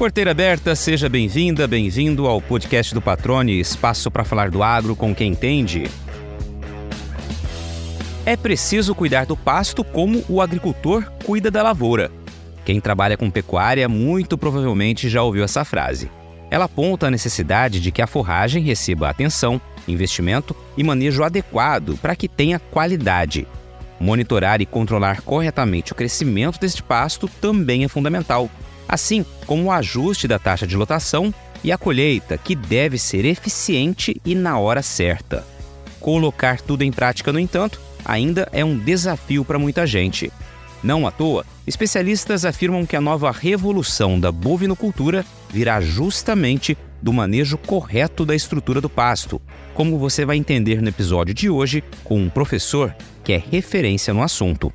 Porteira aberta, seja bem-vinda, bem-vindo ao podcast do Patrone, espaço para falar do agro com quem entende. É preciso cuidar do pasto como o agricultor cuida da lavoura. Quem trabalha com pecuária muito provavelmente já ouviu essa frase. Ela aponta a necessidade de que a forragem receba atenção, investimento e manejo adequado para que tenha qualidade. Monitorar e controlar corretamente o crescimento deste pasto também é fundamental, assim como o ajuste da taxa de lotação e a colheita, que deve ser eficiente e na hora certa. Colocar tudo em prática, no entanto, ainda é um desafio para muita gente. Não à toa, especialistas afirmam que a nova revolução da bovinocultura virá justamente do manejo correto da estrutura do pasto, como você vai entender no episódio de hoje com um professor que é referência no assunto.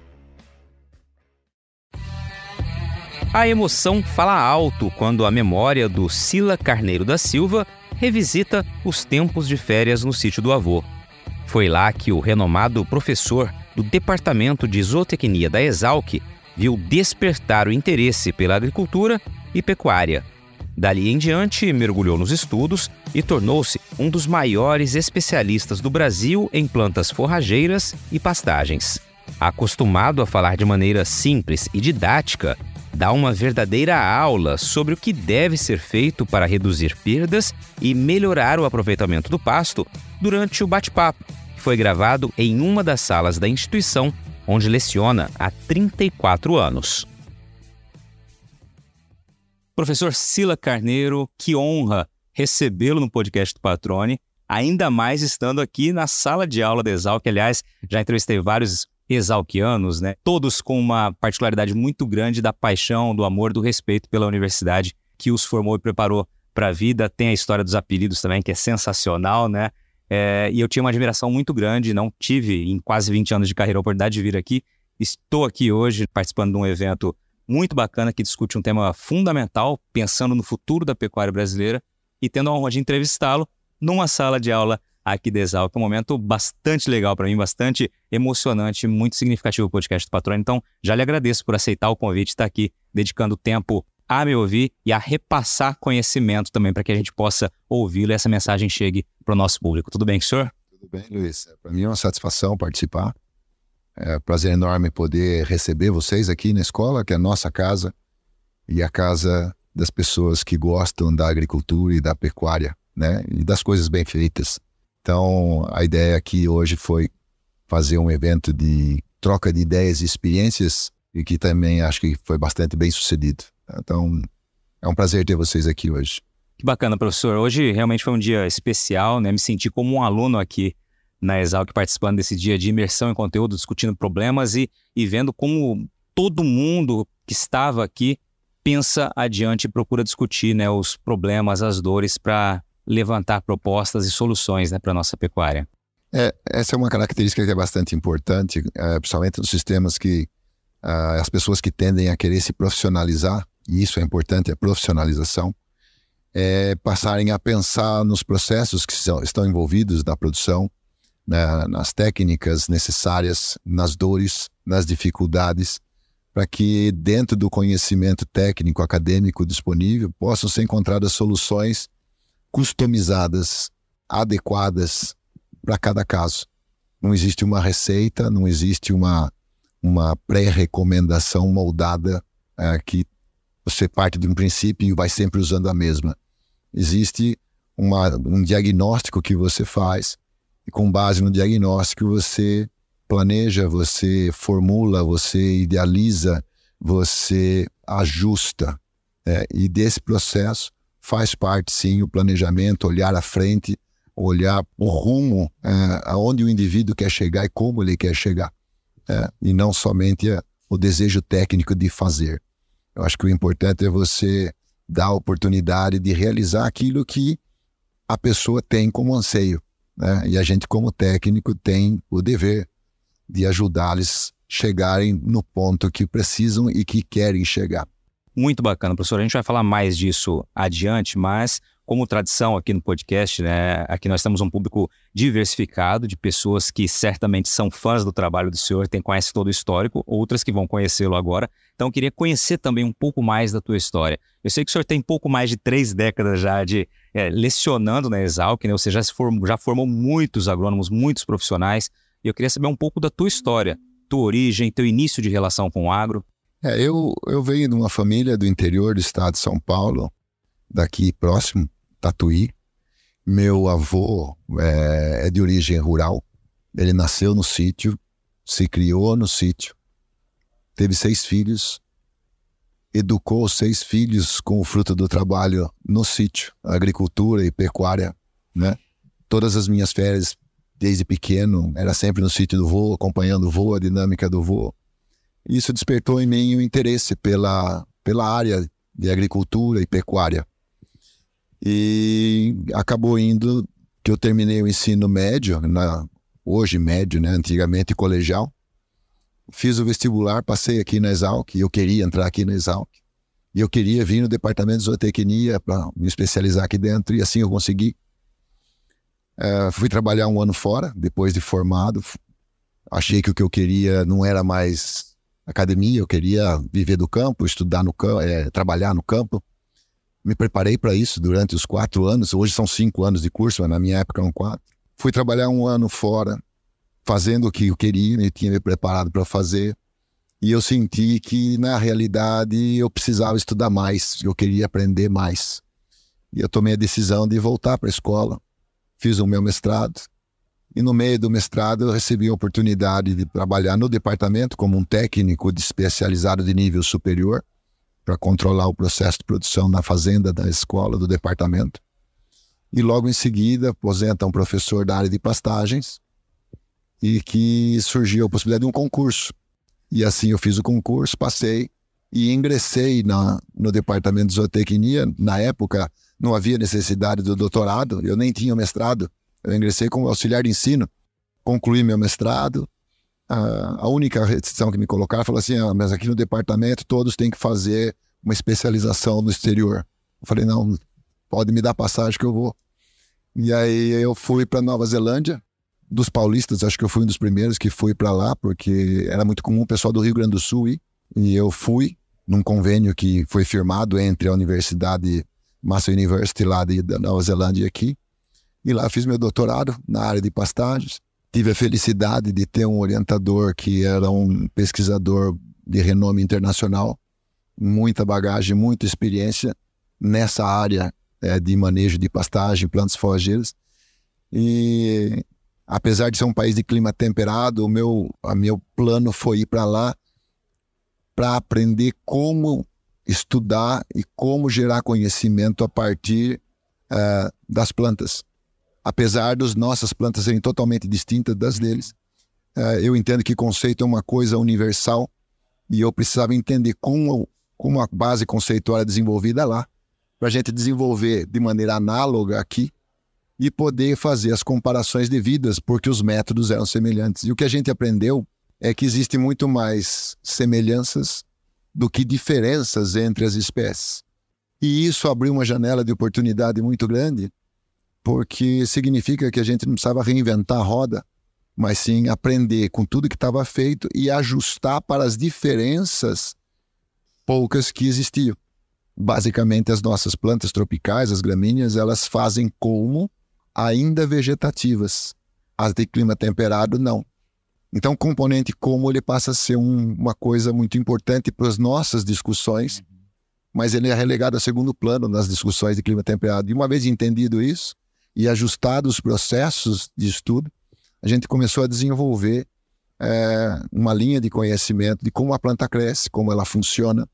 A emoção fala alto quando a memória do Sila Carneiro da Silva revisita os tempos de férias no sítio do avô. Foi lá que o renomado professor do Departamento de Zootecnia da Exalc viu despertar o interesse pela agricultura e pecuária. Dali em diante, mergulhou nos estudos e tornou-se um dos maiores especialistas do Brasil em plantas forrageiras e pastagens. Acostumado a falar de maneira simples e didática, dá uma verdadeira aula sobre o que deve ser feito para reduzir perdas e melhorar o aproveitamento do pasto durante o bate-papo, que foi gravado em uma das salas da instituição, onde leciona há 34 anos. Professor Sila Carneiro, que honra recebê-lo no podcast do Patrone, ainda mais estando aqui na sala de aula da Exalc. Aliás, já entrevistei vários exalquianos, né? Todos com uma particularidade muito grande da paixão, do amor, do respeito pela universidade que os formou e preparou para a vida. Tem a história dos apelidos também, que é sensacional, né? É, e eu tinha uma admiração muito grande, não tive em quase 20 anos de carreira a oportunidade de vir aqui. Estou aqui hoje participando de um evento muito bacana que discute um tema fundamental, pensando no futuro da pecuária brasileira e tendo a honra de entrevistá-lo numa sala de aula aqui da Exalc. É um momento bastante legal para mim, bastante emocionante, muito significativo o podcast do Patrônio. Então, já lhe agradeço por aceitar o convite, estar aqui dedicando tempo a me ouvir e a repassar conhecimento também para que a gente possa ouvi-lo e essa mensagem chegue para o nosso público. Tudo bem, senhor? Tudo bem, Luiz. Para mim é uma satisfação participar. É um prazer enorme poder receber vocês aqui na escola, que é a nossa casa e a casa das pessoas que gostam da agricultura e da pecuária, né? E das coisas bem feitas. Então, a ideia aqui hoje foi fazer um evento de troca de ideias e experiências e que também acho que foi bastante bem sucedido. Então, é um prazer ter vocês aqui hoje. Que bacana, professor. Hoje realmente foi um dia especial, né? Me senti como um aluno aqui na Exalc participando desse dia de imersão em conteúdo, discutindo problemas e, e vendo como todo mundo que estava aqui pensa adiante e procura discutir né, os problemas, as dores para levantar propostas e soluções né, para a nossa pecuária. É, essa é uma característica que é bastante importante, é, principalmente nos sistemas que uh, as pessoas que tendem a querer se profissionalizar, e isso é importante, a profissionalização, é passarem a pensar nos processos que são, estão envolvidos na produção, né, nas técnicas necessárias, nas dores, nas dificuldades, para que dentro do conhecimento técnico acadêmico disponível possam ser encontradas soluções customizadas, adequadas para cada caso. Não existe uma receita, não existe uma, uma pré-recomendação moldada é, que você parte de um princípio e vai sempre usando a mesma. Existe uma, um diagnóstico que você faz e com base no diagnóstico você planeja, você formula, você idealiza, você ajusta. É, e desse processo faz parte sim o planejamento, olhar à frente, olhar o rumo é, aonde o indivíduo quer chegar e como ele quer chegar, é, e não somente é, o desejo técnico de fazer. Eu acho que o importante é você dar a oportunidade de realizar aquilo que a pessoa tem como anseio, né? E a gente como técnico tem o dever de ajudá-los chegarem no ponto que precisam e que querem chegar. Muito bacana, professor. A gente vai falar mais disso adiante, mas como tradição aqui no podcast, né? Aqui nós temos um público diversificado de pessoas que certamente são fãs do trabalho do senhor, tem conhece todo o histórico, outras que vão conhecê-lo agora. Então, queria conhecer também um pouco mais da tua história. Eu sei que o senhor tem pouco mais de três décadas já de é, lecionando na Exalc, né? Você já, se formou, já formou muitos agrônomos, muitos profissionais. E eu queria saber um pouco da tua história, tua origem, teu início de relação com o agro. É, eu, eu venho de uma família do interior do estado de São Paulo, daqui próximo, Tatuí. Meu avô é, é de origem rural. Ele nasceu no sítio, se criou no sítio, teve seis filhos, educou seis filhos com o fruto do trabalho no sítio, agricultura e pecuária, né? Todas as minhas férias, desde pequeno, era sempre no sítio do vô, acompanhando o vô, a dinâmica do vô. Isso despertou em mim o interesse pela, pela área de agricultura e pecuária. E acabou indo que eu terminei o ensino médio, na, hoje médio, né, antigamente colegial. Fiz o vestibular, passei aqui na Exalc, eu queria entrar aqui na Exalc. E eu queria vir no departamento de zootecnia para me especializar aqui dentro, e assim eu consegui. É, fui trabalhar um ano fora, depois de formado. Achei que o que eu queria não era mais academia, eu queria viver do campo, estudar no campo, é, trabalhar no campo me preparei para isso durante os quatro anos. Hoje são cinco anos de curso, mas na minha época eram quatro. Fui trabalhar um ano fora, fazendo o que eu queria e tinha me preparado para fazer. E eu senti que, na realidade, eu precisava estudar mais, eu queria aprender mais. E eu tomei a decisão de voltar para a escola. Fiz o meu mestrado. E no meio do mestrado, eu recebi a oportunidade de trabalhar no departamento como um técnico de especializado de nível superior para controlar o processo de produção na fazenda da escola, do departamento. E logo em seguida aposenta um professor da área de pastagens e que surgiu a possibilidade de um concurso. E assim eu fiz o concurso, passei e ingressei na, no departamento de zootecnia. Na época não havia necessidade do doutorado, eu nem tinha mestrado. Eu ingressei como auxiliar de ensino, concluí meu mestrado, a, única restrição que me colocaram falou assim: ah, mas aqui no departamento todos têm que fazer uma especialização no exterior. Eu falei: não, pode me dar passagem que eu vou. E aí eu fui para Nova Zelândia. Dos paulistas, acho que eu fui um dos primeiros que fui para lá, porque era muito comum o pessoal do Rio Grande do Sul ir. E eu fui num convênio que foi firmado entre a Universidade Massa University lá de, da Nova Zelândia e aqui. E lá fiz meu doutorado na área de pastagens. Tive a felicidade de ter um orientador que era um pesquisador de renome internacional, muita bagagem, muita experiência nessa área é, de manejo de pastagem, plantas forrageiras. E apesar de ser um país de clima temperado, o meu, a meu plano foi ir para lá para aprender como estudar e como gerar conhecimento a partir uh, das plantas apesar das nossas plantas serem totalmente distintas das deles. Uh, eu entendo que conceito é uma coisa universal e eu precisava entender como, como a base conceitual é desenvolvida lá, para a gente desenvolver de maneira análoga aqui e poder fazer as comparações devidas, porque os métodos eram semelhantes. E o que a gente aprendeu é que existe muito mais semelhanças do que diferenças entre as espécies. E isso abriu uma janela de oportunidade muito grande porque significa que a gente não precisava reinventar a roda, mas sim aprender com tudo que estava feito e ajustar para as diferenças poucas que existiam. Basicamente, as nossas plantas tropicais, as gramíneas, elas fazem como ainda vegetativas. As de clima temperado, não. Então, o componente como ele passa a ser um, uma coisa muito importante para as nossas discussões, mas ele é relegado a segundo plano nas discussões de clima temperado. E uma vez entendido isso, e ajustado os processos de estudo, a gente começou a desenvolver é, uma linha de conhecimento de como a planta cresce, como ela funciona,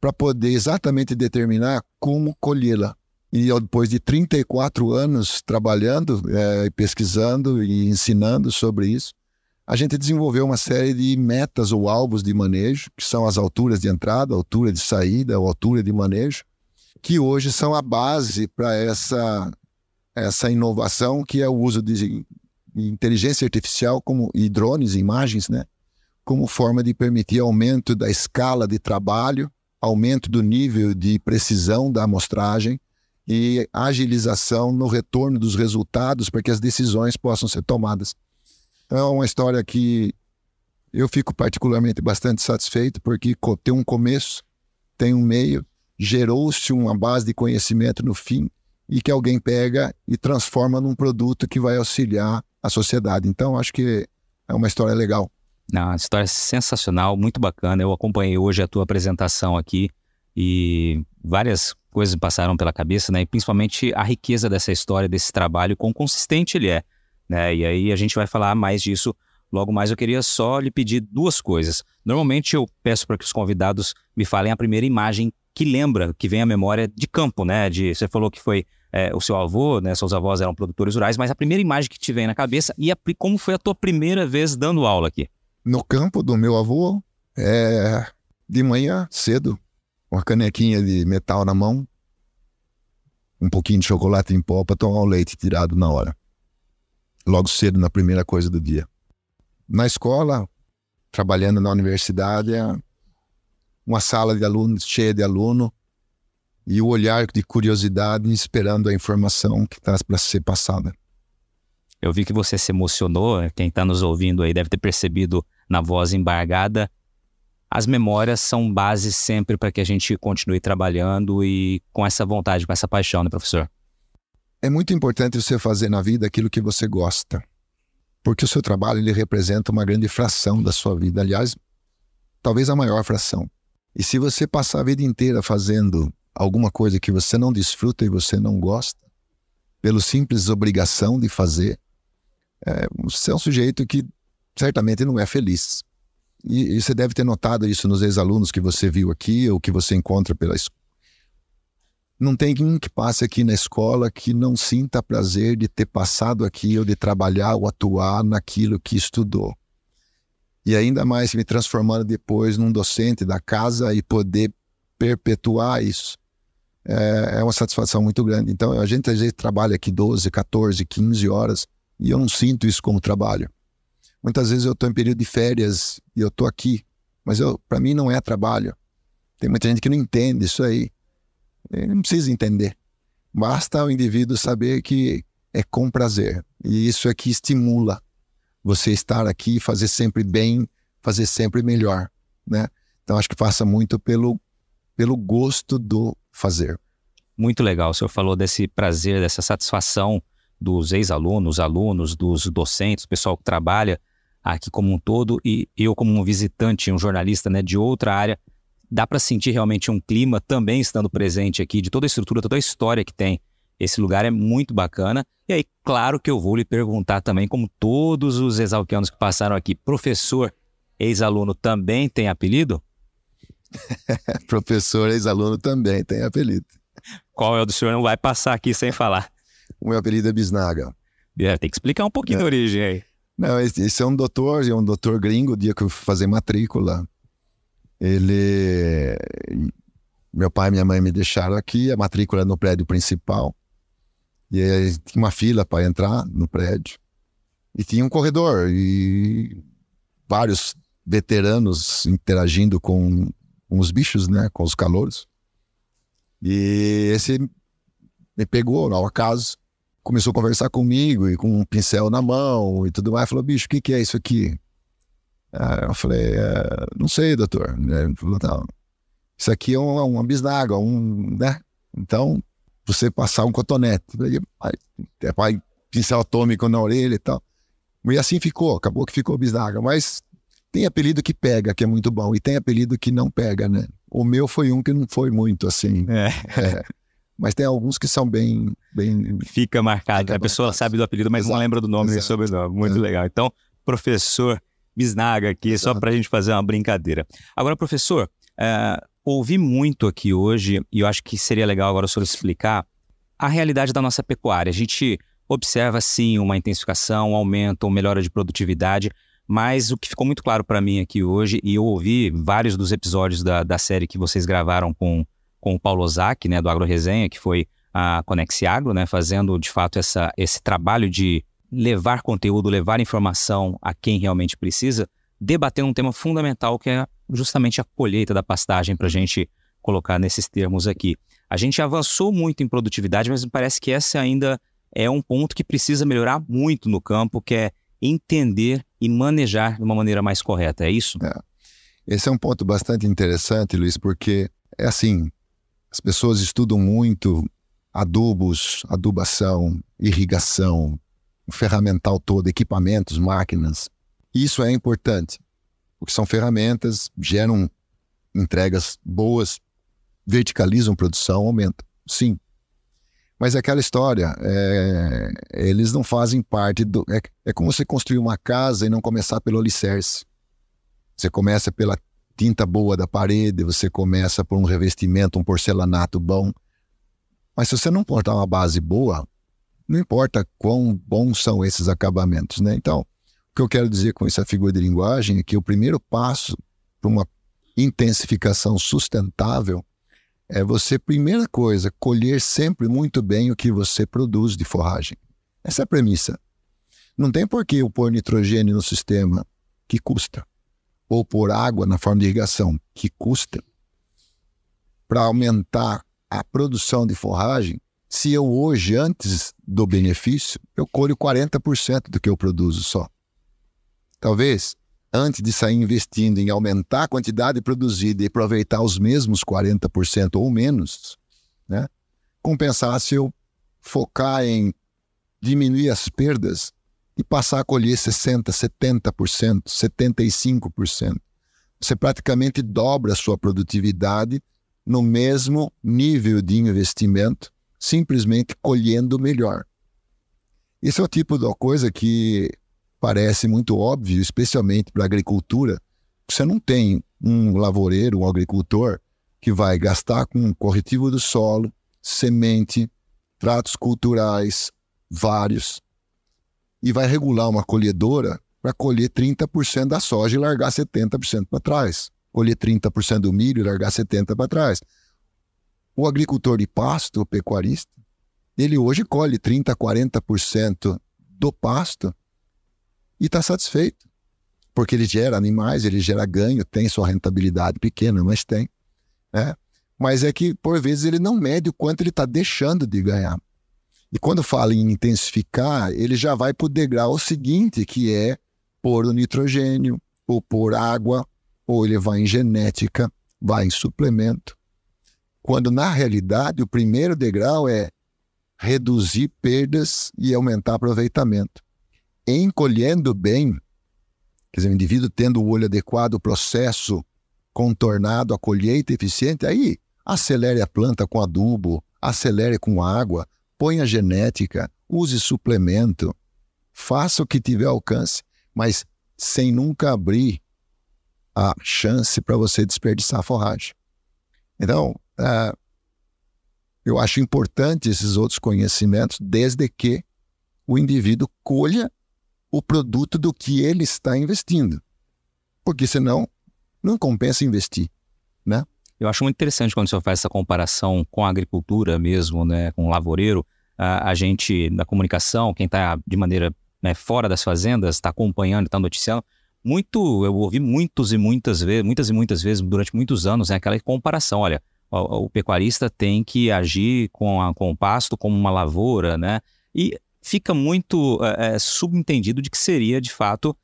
para poder exatamente determinar como colhê-la. E depois de 34 anos trabalhando, é, pesquisando e ensinando sobre isso, a gente desenvolveu uma série de metas ou alvos de manejo, que são as alturas de entrada, altura de saída, altura de manejo, que hoje são a base para essa essa inovação que é o uso de inteligência artificial como, e drones, imagens, né? como forma de permitir aumento da escala de trabalho, aumento do nível de precisão da amostragem e agilização no retorno dos resultados para que as decisões possam ser tomadas. Então, é uma história que eu fico particularmente bastante satisfeito porque tem um começo, tem um meio, gerou-se uma base de conhecimento no fim e que alguém pega e transforma num produto que vai auxiliar a sociedade. Então, acho que é uma história legal. Não, uma história sensacional, muito bacana. Eu acompanhei hoje a tua apresentação aqui e várias coisas passaram pela cabeça, né? E principalmente a riqueza dessa história, desse trabalho, quão consistente ele é, né? E aí a gente vai falar mais disso logo mais. Eu queria só lhe pedir duas coisas. Normalmente eu peço para que os convidados me falem a primeira imagem que lembra, que vem à memória de campo, né? De, você falou que foi é, o seu avô, né? Seus avós eram produtores rurais, mas a primeira imagem que te vem na cabeça e a, como foi a tua primeira vez dando aula aqui? No campo do meu avô, é, de manhã cedo, uma canequinha de metal na mão, um pouquinho de chocolate em pó para tomar o leite tirado na hora. Logo cedo, na primeira coisa do dia. Na escola, trabalhando na universidade, é uma sala de alunos cheia de aluno e o olhar de curiosidade esperando a informação que está para ser passada. Eu vi que você se emocionou, quem está nos ouvindo aí deve ter percebido na voz embargada. As memórias são base sempre para que a gente continue trabalhando e com essa vontade, com essa paixão, né, professor? É muito importante você fazer na vida aquilo que você gosta, porque o seu trabalho ele representa uma grande fração da sua vida, aliás, talvez a maior fração. E se você passar a vida inteira fazendo alguma coisa que você não desfruta e você não gosta, pelo simples obrigação de fazer, é, você é um sujeito que certamente não é feliz. E, e você deve ter notado isso nos ex-alunos que você viu aqui ou que você encontra pela escola. Não tem ninguém que passe aqui na escola que não sinta prazer de ter passado aqui ou de trabalhar ou atuar naquilo que estudou. E ainda mais me transformando depois num docente da casa e poder perpetuar isso. É, é uma satisfação muito grande. Então, a gente às vezes trabalha aqui 12, 14, 15 horas e eu não sinto isso como trabalho. Muitas vezes eu estou em período de férias e eu estou aqui, mas para mim não é trabalho. Tem muita gente que não entende isso aí. Ele não precisa entender. Basta o indivíduo saber que é com prazer. E isso é que estimula você estar aqui, fazer sempre bem, fazer sempre melhor, né? Então acho que passa muito pelo pelo gosto do fazer. Muito legal. O senhor falou desse prazer, dessa satisfação dos ex-alunos, alunos, dos docentes, o pessoal que trabalha aqui como um todo e eu como um visitante, um jornalista né, de outra área, dá para sentir realmente um clima também estando presente aqui, de toda a estrutura, toda a história que tem. Esse lugar é muito bacana. E aí, claro que eu vou lhe perguntar também, como todos os exalquianos que passaram aqui, professor, ex-aluno também tem apelido? professor, ex-aluno também tem apelido. Qual é o do senhor? Não vai passar aqui sem falar. O meu apelido é Bisnaga. É, tem que explicar um pouquinho é. da origem aí. Não, esse, é um doutor, é um doutor gringo, o dia que eu fui fazer matrícula. Ele. Meu pai e minha mãe me deixaram aqui, a matrícula no prédio principal. E aí, tinha uma fila para entrar no prédio. E tinha um corredor e vários veteranos interagindo com, com os bichos, né? Com os calouros. E esse me pegou, ao acaso, começou a conversar comigo e com um pincel na mão e tudo mais. Falou, bicho, o que, que é isso aqui? eu falei, é, não sei, doutor. Ele falou, não, isso aqui é uma, uma bisnaga, um, né? Então, você passar um cotonete. Falei, é pincel atômico na orelha e tal. E assim ficou, acabou que ficou bisnaga. Mas tem apelido que pega, que é muito bom, e tem apelido que não pega, né? O meu foi um que não foi muito assim. É. É. Mas tem alguns que são bem. bem Fica marcado. Fica a pessoa sabe do apelido, mas Exato. não lembra do nome Exato. e sobrenome. Muito é. legal. Então, professor Bisnaga aqui, Exato. só para a gente fazer uma brincadeira. Agora, professor, é, ouvi muito aqui hoje, e eu acho que seria legal agora o senhor explicar a realidade da nossa pecuária. A gente observa, sim, uma intensificação, um aumento, uma melhora de produtividade, mas o que ficou muito claro para mim aqui hoje, e eu ouvi vários dos episódios da, da série que vocês gravaram com com o Paulo Ozaki, né, do Agro Resenha, que foi a Conex Agro, né, fazendo de fato essa, esse trabalho de levar conteúdo, levar informação a quem realmente precisa, debatendo um tema fundamental que é justamente a colheita da pastagem para a gente colocar nesses termos aqui. A gente avançou muito em produtividade, mas me parece que esse ainda é um ponto que precisa melhorar muito no campo, que é entender e manejar de uma maneira mais correta. É isso? É. Esse é um ponto bastante interessante, Luiz, porque é assim: as pessoas estudam muito adubos, adubação, irrigação, ferramental todo, equipamentos, máquinas. Isso é importante, porque são ferramentas, geram entregas boas, verticalizam produção, aumentam. Sim. Mas é aquela história, é, eles não fazem parte do. É, é como você construir uma casa e não começar pelo alicerce. Você começa pela tinta boa da parede, você começa por um revestimento, um porcelanato bom. Mas se você não portar uma base boa, não importa quão bons são esses acabamentos, né? Então, o que eu quero dizer com essa figura de linguagem é que o primeiro passo para uma intensificação sustentável é você, primeira coisa, colher sempre muito bem o que você produz de forragem. Essa é a premissa. Não tem por que eu pôr nitrogênio no sistema, que custa, ou pôr água na forma de irrigação, que custa, para aumentar a produção de forragem, se eu hoje, antes do benefício, eu colho 40% do que eu produzo só. Talvez, antes de sair investindo em aumentar a quantidade produzida e aproveitar os mesmos 40% ou menos, né, compensar se eu focar em diminuir as perdas e passar a colher 60%, 70%, 75%. Você praticamente dobra a sua produtividade no mesmo nível de investimento, simplesmente colhendo melhor. Esse é o tipo de coisa que parece muito óbvio, especialmente para a agricultura. Você não tem um lavoureiro, um agricultor, que vai gastar com corretivo do solo, semente, tratos culturais, vários, e vai regular uma colhedora para colher 30% da soja e largar 70% para trás colher 30% do milho e largar 70% para trás. O agricultor de pasto, o pecuarista, ele hoje colhe 30%, 40% do pasto e está satisfeito. Porque ele gera animais, ele gera ganho, tem sua rentabilidade pequena, mas tem. Né? Mas é que, por vezes, ele não mede o quanto ele está deixando de ganhar. E quando fala em intensificar, ele já vai para o degrau seguinte, que é pôr o nitrogênio, ou pôr água, ou ele vai em genética, vai em suplemento. Quando na realidade o primeiro degrau é reduzir perdas e aumentar aproveitamento. Encolhendo bem, quer dizer, o indivíduo tendo o olho adequado, o processo contornado, a colheita eficiente, aí acelere a planta com adubo, acelere com água, ponha genética, use suplemento, faça o que tiver alcance, mas sem nunca abrir a chance para você desperdiçar a forragem. Então, uh, eu acho importante esses outros conhecimentos, desde que o indivíduo colha o produto do que ele está investindo. Porque senão não compensa investir, né? Eu acho muito interessante quando senhor faz essa comparação com a agricultura mesmo, né, com o lavoureiro. A, a gente, na comunicação, quem está de maneira né, fora das fazendas, está acompanhando, está noticiando, muito, eu ouvi muitos e muitas vezes, muitas e muitas vezes durante muitos anos, né, aquela comparação, olha, o, o pecuarista tem que agir com, a, com o pasto como uma lavoura, né? E fica muito é, subentendido de que seria, de fato,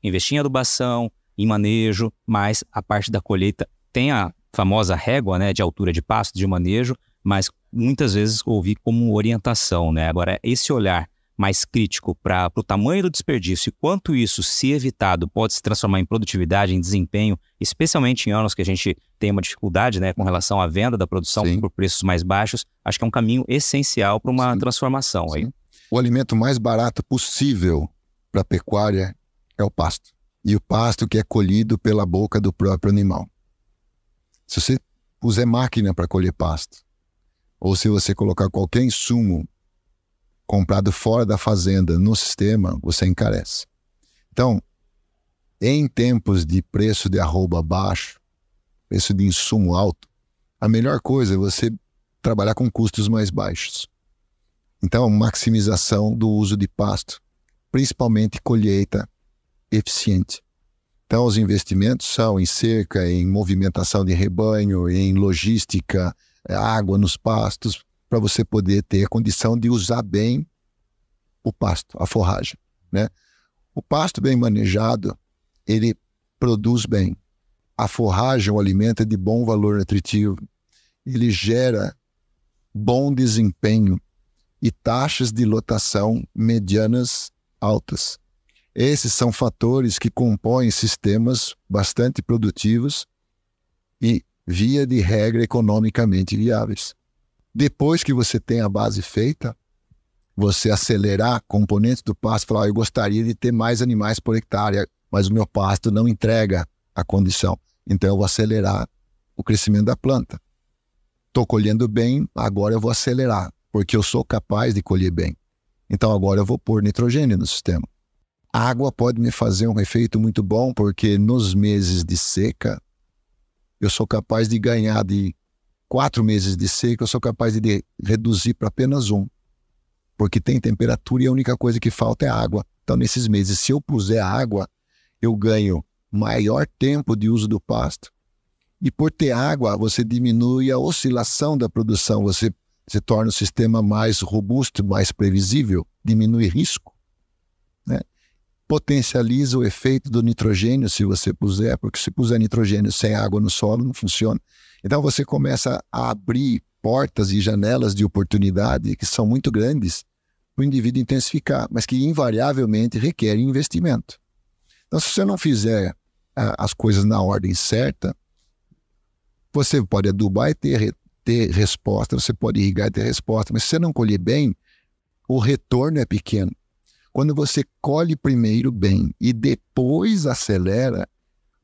investir em adubação, em manejo, mas a parte da colheita tem a famosa régua, né, de altura de pasto, de manejo, mas muitas vezes ouvi como orientação, né? Agora, esse olhar mais crítico para o tamanho do desperdício e quanto isso, se evitado, pode se transformar em produtividade, em desempenho, especialmente em anos que a gente tem uma dificuldade né, com relação à venda da produção Sim. por preços mais baixos, acho que é um caminho essencial para uma Sim. transformação. Sim. Aí. O alimento mais barato possível para a pecuária é o pasto. E o pasto que é colhido pela boca do próprio animal. Se você puser máquina para colher pasto, ou se você colocar qualquer insumo comprado fora da fazenda no sistema, você encarece. Então, em tempos de preço de arroba baixo, preço de insumo alto, a melhor coisa é você trabalhar com custos mais baixos. Então, maximização do uso de pasto, principalmente colheita eficiente. Então, os investimentos são em cerca, em movimentação de rebanho, em logística, é, água nos pastos, para você poder ter a condição de usar bem o pasto, a forragem. Né? O pasto bem manejado, ele produz bem. A forragem, o alimento é de bom valor nutritivo. Ele gera bom desempenho e taxas de lotação medianas altas. Esses são fatores que compõem sistemas bastante produtivos e, via de regra, economicamente viáveis. Depois que você tem a base feita, você acelerar componentes do pasto, falar, eu gostaria de ter mais animais por hectare, mas o meu pasto não entrega a condição. Então eu vou acelerar o crescimento da planta. Estou colhendo bem, agora eu vou acelerar, porque eu sou capaz de colher bem. Então agora eu vou pôr nitrogênio no sistema. A água pode me fazer um efeito muito bom, porque nos meses de seca, eu sou capaz de ganhar de quatro meses de seca, eu sou capaz de reduzir para apenas um. Porque tem temperatura e a única coisa que falta é água. Então, nesses meses, se eu puser água, eu ganho maior tempo de uso do pasto. E por ter água, você diminui a oscilação da produção, você, você torna o sistema mais robusto, mais previsível, diminui risco. Né? potencializa o efeito do nitrogênio se você puser, porque se puser nitrogênio sem água no solo não funciona. Então você começa a abrir portas e janelas de oportunidade que são muito grandes para o indivíduo intensificar, mas que invariavelmente requerem investimento. Então, se você não fizer as coisas na ordem certa, você pode adubar e ter, ter resposta, você pode irrigar e ter resposta, mas se você não colher bem, o retorno é pequeno. Quando você colhe primeiro bem e depois acelera,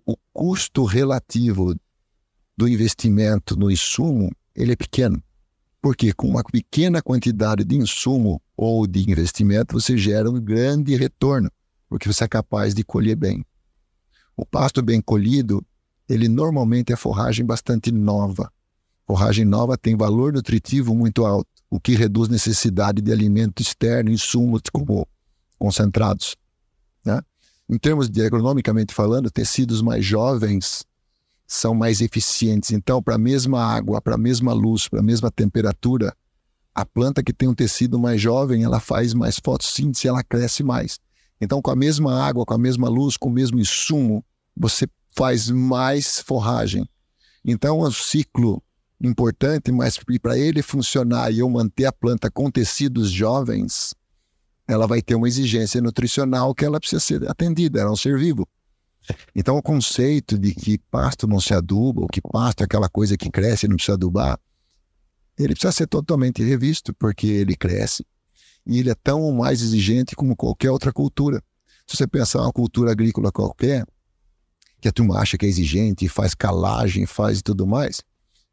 o custo relativo do investimento no insumo ele é pequeno. Porque com uma pequena quantidade de insumo ou de investimento, você gera um grande retorno, porque você é capaz de colher bem. O pasto bem colhido, ele normalmente é forragem bastante nova. Forragem nova tem valor nutritivo muito alto, o que reduz necessidade de alimento externo, insumos como concentrados. Né? Em termos de agronomicamente falando, tecidos mais jovens são mais eficientes. Então, para a mesma água, para a mesma luz, para a mesma temperatura, a planta que tem um tecido mais jovem, ela faz mais fotossíntese, ela cresce mais. Então, com a mesma água, com a mesma luz, com o mesmo insumo, você faz mais forragem. Então, um ciclo importante, mas para ele funcionar e eu manter a planta com tecidos jovens, ela vai ter uma exigência nutricional que ela precisa ser atendida, ela é um ser vivo. Então, o conceito de que pasto não se aduba, ou que pasto é aquela coisa que cresce e não precisa adubar, ele precisa ser totalmente revisto, porque ele cresce e ele é tão mais exigente como qualquer outra cultura. Se você pensar uma cultura agrícola qualquer, que a turma acha que é exigente, faz calagem, faz tudo mais,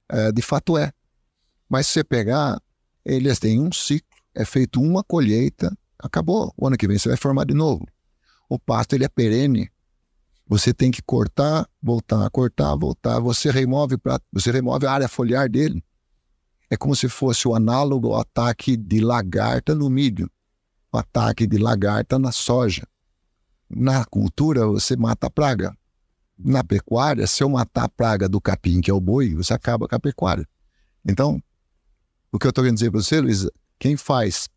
é, de fato é. Mas se você pegar, eles têm um ciclo, é feito uma colheita acabou. O ano que vem você vai formar de novo. O pasto ele é perene. Você tem que cortar, voltar, cortar, voltar. Você remove pra, você remove a área foliar dele. É como se fosse o análogo ao ataque de lagarta no milho, o ataque de lagarta na soja. Na cultura você mata a praga. Na pecuária, se eu matar a praga do capim, que é o boi, você acaba com a pecuária. Então, o que eu estou querendo dizer para você, Luiz, quem faz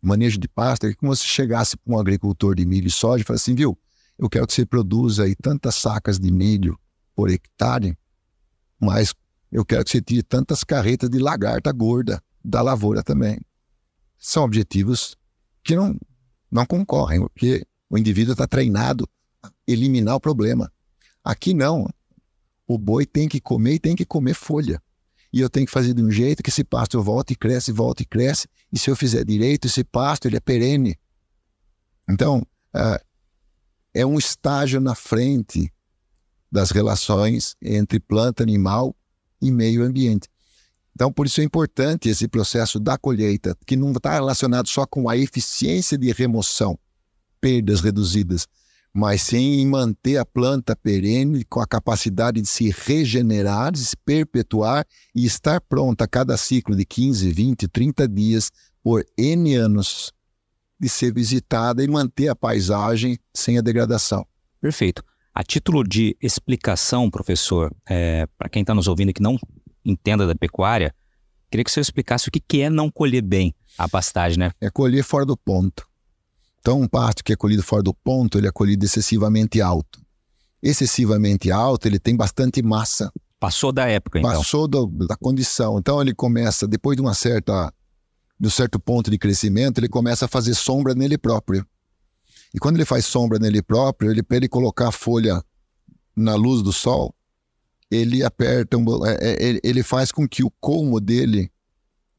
manejo de pasta, é como se chegasse para um agricultor de milho e soja e falasse assim, viu, eu quero que você produza aí tantas sacas de milho por hectare, mas eu quero que você tire tantas carretas de lagarta gorda da lavoura também. São objetivos que não, não concorrem, porque o indivíduo está treinado a eliminar o problema. Aqui não. O boi tem que comer e tem que comer folha e eu tenho que fazer de um jeito que esse pasto volta e cresce, volta e cresce, e se eu fizer direito, esse pasto ele é perene. Então, uh, é um estágio na frente das relações entre planta, animal e meio ambiente. Então, por isso é importante esse processo da colheita, que não está relacionado só com a eficiência de remoção, perdas reduzidas, mas sim em manter a planta perene com a capacidade de se regenerar, de se perpetuar e estar pronta a cada ciclo de 15, 20, 30 dias por N anos de ser visitada e manter a paisagem sem a degradação. Perfeito. A título de explicação, professor, é, para quem está nos ouvindo que não entenda da pecuária, queria que o senhor explicasse o que, que é não colher bem a pastagem, né? É colher fora do ponto. Então, um pasto que é colhido fora do ponto, ele é colhido excessivamente alto. Excessivamente alto, ele tem bastante massa. Passou da época, então. Passou do, da condição. Então, ele começa, depois de uma certa, de um certo ponto de crescimento, ele começa a fazer sombra nele próprio. E quando ele faz sombra nele próprio, ele para ele colocar a folha na luz do sol, ele aperta, um, é, é, ele faz com que o colmo dele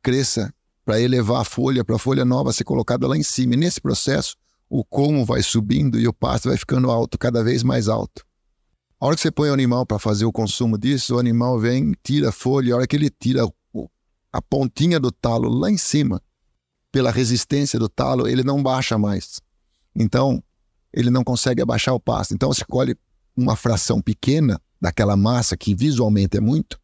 cresça para elevar a folha, para a folha nova ser colocada lá em cima. E nesse processo, o colmo vai subindo e o pasto vai ficando alto, cada vez mais alto. A hora que você põe o animal para fazer o consumo disso, o animal vem, tira a folha, a hora que ele tira a pontinha do talo lá em cima, pela resistência do talo, ele não baixa mais. Então, ele não consegue abaixar o pasto. Então, você colhe uma fração pequena daquela massa, que visualmente é muito,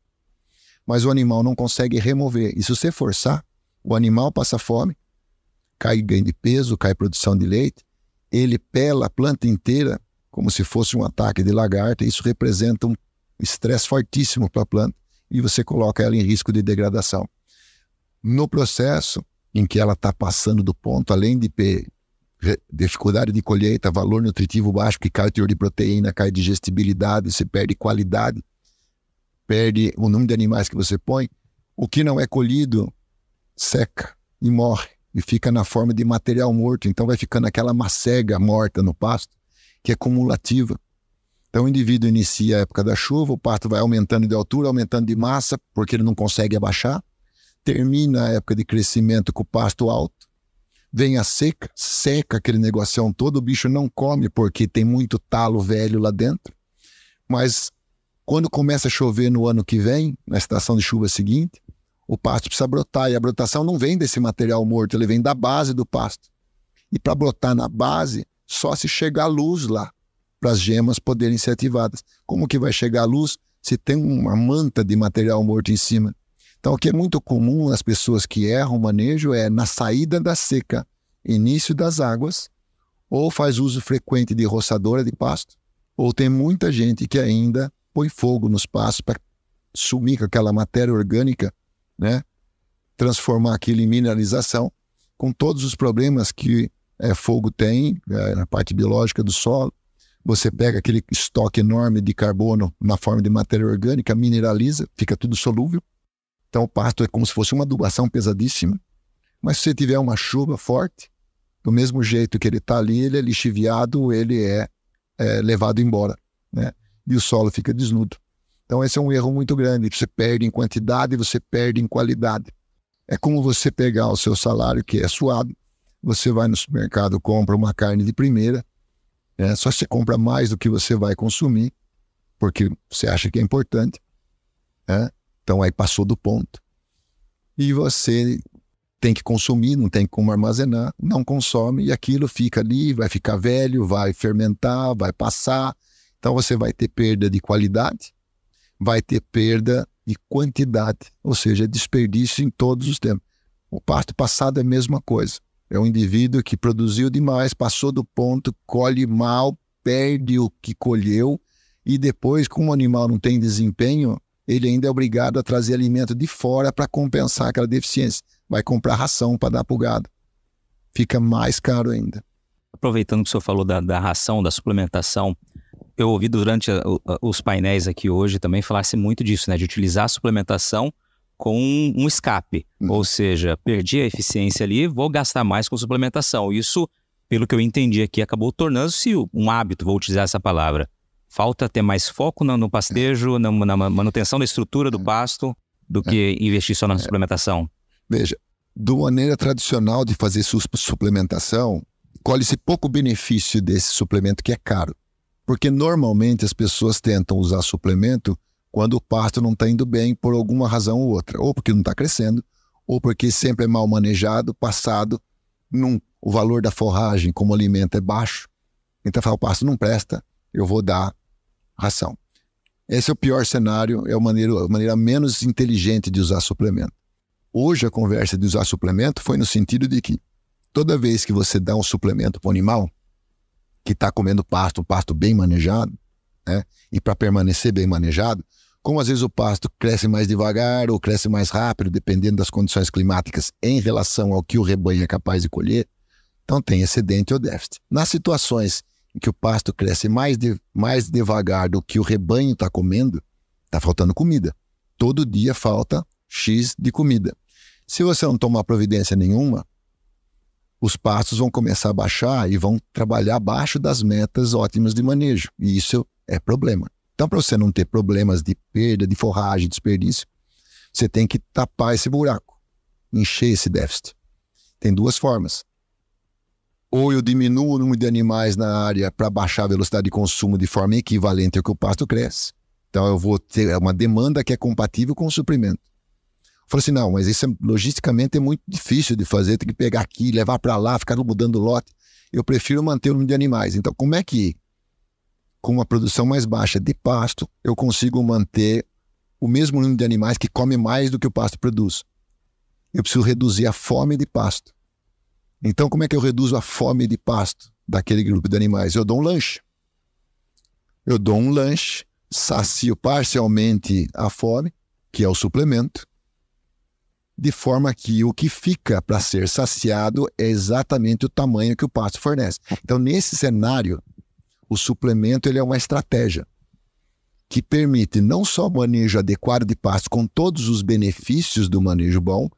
mas o animal não consegue remover. E se você forçar, o animal passa fome, cai ganho de peso, cai produção de leite, ele pela a planta inteira como se fosse um ataque de lagarta, isso representa um estresse fortíssimo para a planta e você coloca ela em risco de degradação. No processo em que ela está passando do ponto, além de ter dificuldade de colheita, valor nutritivo baixo, que cai o teor de proteína, cai digestibilidade, você perde qualidade, perde o número de animais que você põe. O que não é colhido seca e morre e fica na forma de material morto. Então vai ficando aquela macega morta no pasto, que é cumulativa. Então o indivíduo inicia a época da chuva, o pasto vai aumentando de altura, aumentando de massa, porque ele não consegue abaixar. Termina a época de crescimento com o pasto alto vem a seca, seca aquele negocião todo, o bicho não come porque tem muito talo velho lá dentro. Mas quando começa a chover no ano que vem, na estação de chuva seguinte, o pasto precisa brotar. E a brotação não vem desse material morto, ele vem da base do pasto. E para brotar na base, só se chegar luz lá, para as gemas poderem ser ativadas. Como que vai chegar a luz se tem uma manta de material morto em cima? Então, o que é muito comum nas pessoas que erram o manejo é na saída da seca, início das águas, ou faz uso frequente de roçadora de pasto, ou tem muita gente que ainda põe fogo nos pastos para sumir com aquela matéria orgânica, né? transformar aquilo em mineralização, com todos os problemas que é, fogo tem é, na parte biológica do solo. Você pega aquele estoque enorme de carbono na forma de matéria orgânica, mineraliza, fica tudo solúvel então o pasto é como se fosse uma adubação pesadíssima. Mas se você tiver uma chuva forte, do mesmo jeito que ele está ali, ele é lixiviado, ele é, é, levado embora, né? E o solo fica desnudo. Então esse é um erro muito grande. Você perde em quantidade, você perde em qualidade. É como você pegar o seu salário que é suado, você vai no supermercado, compra uma carne de primeira, né? só você compra mais do que você vai consumir, porque você acha que é importante. Né? Então aí passou do ponto. E você tem que consumir, não tem como armazenar, não consome e aquilo fica ali, vai ficar velho, vai fermentar, vai passar. Então você vai ter perda de qualidade, vai ter perda de quantidade, ou seja, desperdício em todos os tempos. O parto passado é a mesma coisa. É um indivíduo que produziu demais, passou do ponto, colhe mal, perde o que colheu e depois, como o animal não tem desempenho, ele ainda é obrigado a trazer alimento de fora para compensar aquela deficiência. Vai comprar ração para dar para o gado. Fica mais caro ainda. Aproveitando que o senhor falou da, da ração, da suplementação, eu ouvi durante a, a, os painéis aqui hoje também falar-se muito disso, né? De utilizar a suplementação com um, um escape. Hum. Ou seja, perdi a eficiência ali, vou gastar mais com suplementação. Isso, pelo que eu entendi aqui, acabou tornando-se um hábito, vou utilizar essa palavra. Falta ter mais foco no, no pastejo, na, na, manutenção da estrutura do pasto, do que investir só na é. suplementação? Veja, do maneira tradicional de fazer suplementação, colhe-se pouco benefício desse suplemento que é caro. Porque normalmente as pessoas tentam usar suplemento quando o pasto não está indo bem por alguma razão ou outra. Ou porque não está crescendo, ou porque sempre é mal manejado, passado, num, o valor da forragem como alimento é baixo. Então fala, o pasto não presta, eu vou dar ração. Esse é o pior cenário, é a maneira, a maneira menos inteligente de usar suplemento. Hoje a conversa de usar suplemento foi no sentido de que toda vez que você dá um suplemento para o animal que está comendo pasto, pasto bem manejado, né? E para permanecer bem manejado, como às vezes o pasto cresce mais devagar ou cresce mais rápido, dependendo das condições climáticas em relação ao que o rebanho é capaz de colher, então tem excedente ou déficit. Nas situações em que o pasto cresce mais, de, mais devagar do que o rebanho está comendo, está faltando comida. Todo dia falta X de comida. Se você não tomar providência nenhuma, os pastos vão começar a baixar e vão trabalhar abaixo das metas ótimas de manejo. E isso é problema. Então, para você não ter problemas de perda, de forragem, desperdício, você tem que tapar esse buraco, encher esse déficit. Tem duas formas. Ou eu diminuo o número de animais na área para baixar a velocidade de consumo de forma equivalente ao que o pasto cresce. Então, eu vou ter uma demanda que é compatível com o suprimento. Falei assim: não, mas isso é, logisticamente é muito difícil de fazer, tem que pegar aqui, levar para lá, ficar mudando o lote. Eu prefiro manter o número de animais. Então, como é que com uma produção mais baixa de pasto, eu consigo manter o mesmo número de animais que come mais do que o pasto produz. Eu preciso reduzir a fome de pasto. Então, como é que eu reduzo a fome de pasto daquele grupo de animais? Eu dou um lanche. Eu dou um lanche, sacio parcialmente a fome, que é o suplemento, de forma que o que fica para ser saciado é exatamente o tamanho que o pasto fornece. Então, nesse cenário, o suplemento ele é uma estratégia que permite não só manejo adequado de pasto com todos os benefícios do manejo bom,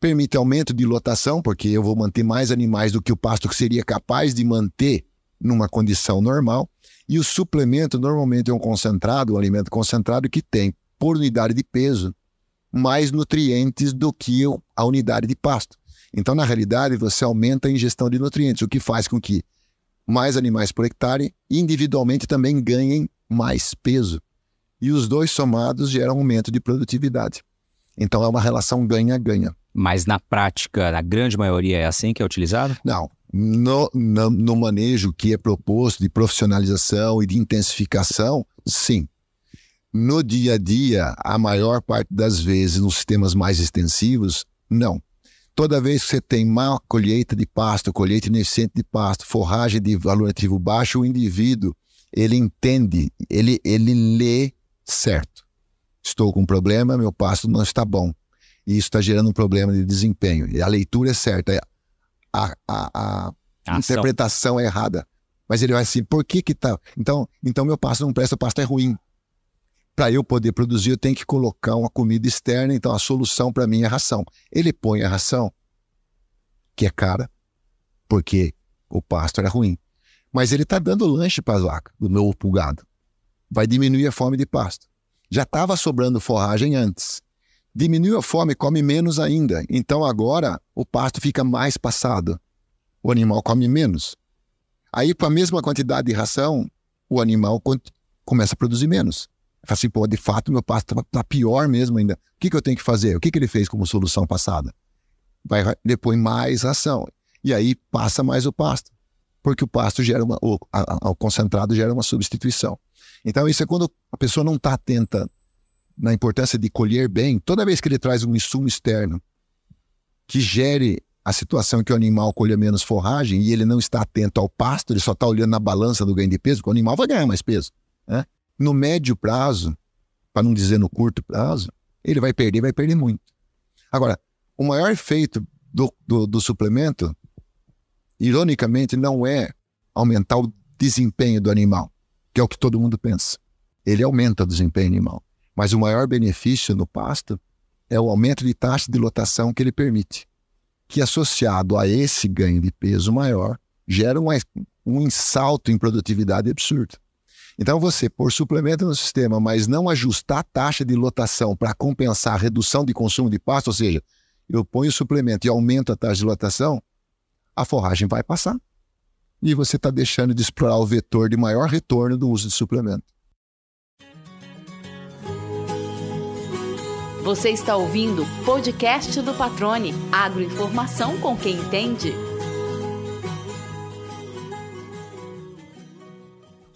permite aumento de lotação, porque eu vou manter mais animais do que o pasto que seria capaz de manter numa condição normal, e o suplemento normalmente é um concentrado, um alimento concentrado que tem, por unidade de peso, mais nutrientes do que a unidade de pasto. Então, na realidade, você aumenta a ingestão de nutrientes, o que faz com que mais animais por hectare, individualmente também ganhem mais peso. E os dois somados geram aumento de produtividade. Então é uma relação ganha-ganha. Mas na prática, na grande maioria, é assim que é utilizado? Não. No, no, no manejo que é proposto de profissionalização e de intensificação, sim. No dia a dia, a maior parte das vezes, nos sistemas mais extensivos, não. Toda vez que você tem má colheita de pasto, colheita ineficiente de pasto, forragem de valor ativo baixo, o indivíduo, ele entende, ele, ele lê certo. Estou com um problema, meu pasto não está bom. E isso está gerando um problema de desempenho. E a leitura é certa, a, a, a interpretação é errada. Mas ele vai assim, por que que tá... Então, então meu pasto não presta, o pasto é ruim. Para eu poder produzir, eu tenho que colocar uma comida externa, então a solução para mim é ração. Ele põe a ração, que é cara, porque o pasto era ruim. Mas ele está dando lanche para as vacas, do meu pulgado. Vai diminuir a fome de pasto. Já estava sobrando forragem antes. Diminuiu a fome, come menos ainda. Então agora o pasto fica mais passado. O animal come menos. Aí, com a mesma quantidade de ração, o animal começa a produzir menos. Fala assim, pô, de fato, meu pasto tá, tá, pior mesmo ainda. O que, que eu tenho que fazer? O que, que ele fez como solução passada? Vai depois mais ração. E aí passa mais o pasto. Porque o pasto gera uma. O, a, a, o concentrado gera uma substituição. Então, isso é quando a pessoa não está atenta na importância de colher bem. Toda vez que ele traz um insumo externo que gere a situação que o animal colha menos forragem e ele não está atento ao pasto, ele só está olhando na balança do ganho de peso, porque o animal vai ganhar mais peso. Né? No médio prazo, para não dizer no curto prazo, ele vai perder, vai perder muito. Agora, o maior efeito do, do, do suplemento, ironicamente, não é aumentar o desempenho do animal, que é o que todo mundo pensa. Ele aumenta o desempenho animal. Mas o maior benefício no pasto é o aumento de taxa de lotação que ele permite, que associado a esse ganho de peso maior, gera um, um salto em produtividade absurdo. Então, você pôr suplemento no sistema, mas não ajustar a taxa de lotação para compensar a redução de consumo de pasto, ou seja, eu ponho o suplemento e aumento a taxa de lotação, a forragem vai passar. E você está deixando de explorar o vetor de maior retorno do uso de suplemento. Você está ouvindo o podcast do Patrone. Agroinformação com quem entende.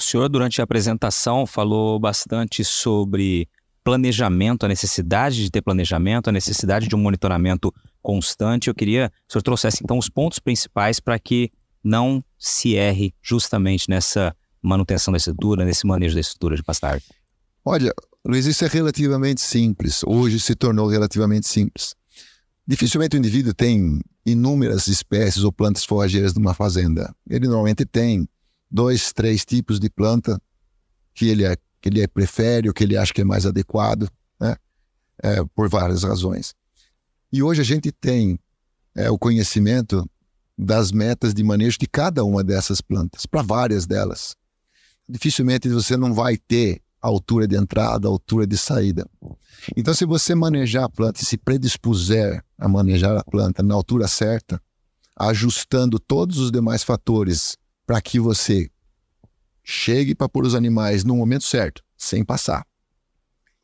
Senhor, durante a apresentação, falou bastante sobre planejamento, a necessidade de ter planejamento, a necessidade de um monitoramento constante. Eu queria que o senhor trouxesse, então, os pontos principais para que não se erre justamente nessa manutenção da estrutura, nesse manejo da estrutura de pastagem? Olha, Luiz, isso é relativamente simples. Hoje se tornou relativamente simples. Dificilmente o indivíduo tem inúmeras espécies ou plantas forrageiras numa fazenda. Ele normalmente tem dois, três tipos de planta que ele, é, que ele prefere ou que ele acha que é mais adequado, né? É, por várias razões. E hoje a gente tem é, o conhecimento das metas de manejo de cada uma dessas plantas, para várias delas. Dificilmente você não vai ter altura de entrada, altura de saída. Então, se você manejar a planta e se predispuser a manejar a planta na altura certa, ajustando todos os demais fatores para que você chegue para pôr os animais no momento certo, sem passar,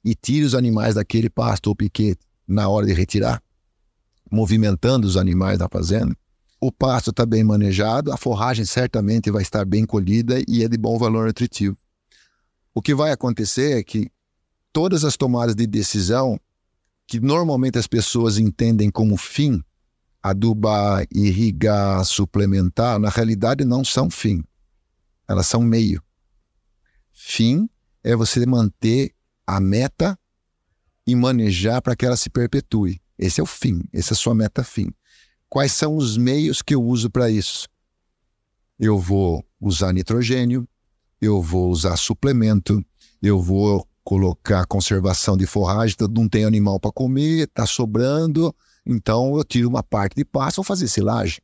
e tire os animais daquele pasto ou piquete na hora de retirar, movimentando os animais da fazenda, o pasto está bem manejado, a forragem certamente vai estar bem colhida e é de bom valor nutritivo. O que vai acontecer é que todas as tomadas de decisão que normalmente as pessoas entendem como fim, adubar, irrigar, suplementar, na realidade não são fim. Elas são meio. Fim é você manter a meta e manejar para que ela se perpetue. Esse é o fim, essa é a sua meta fim. Quais são os meios que eu uso para isso? Eu vou usar nitrogênio, eu vou usar suplemento, eu vou colocar conservação de forragem, então não tem animal para comer, está sobrando, então eu tiro uma parte de pasto, vou fazer silagem.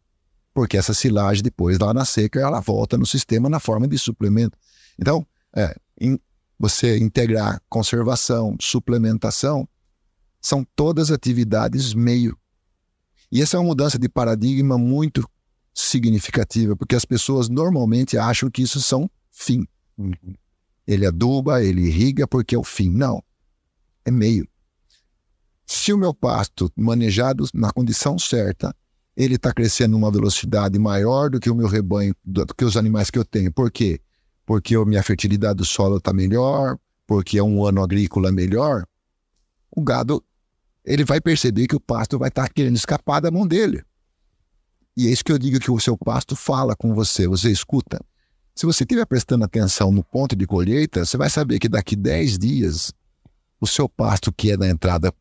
Porque essa silagem, depois lá na seca, ela volta no sistema na forma de suplemento. Então, é, in, você integrar conservação, suplementação, são todas atividades meio e essa é uma mudança de paradigma muito significativa, porque as pessoas normalmente acham que isso são fim. Uhum. Ele aduba, ele irriga porque é o fim. Não. É meio. Se o meu pasto manejado na condição certa, ele está crescendo numa velocidade maior do que o meu rebanho, do que os animais que eu tenho. Por quê? Porque a minha fertilidade do solo está melhor, porque é um ano agrícola melhor. O gado ele vai perceber que o pasto vai estar tá querendo escapar da mão dele. E é isso que eu digo que o seu pasto fala com você, você escuta. Se você estiver prestando atenção no ponto de colheita, você vai saber que daqui 10 dias o seu pasto que é na entrada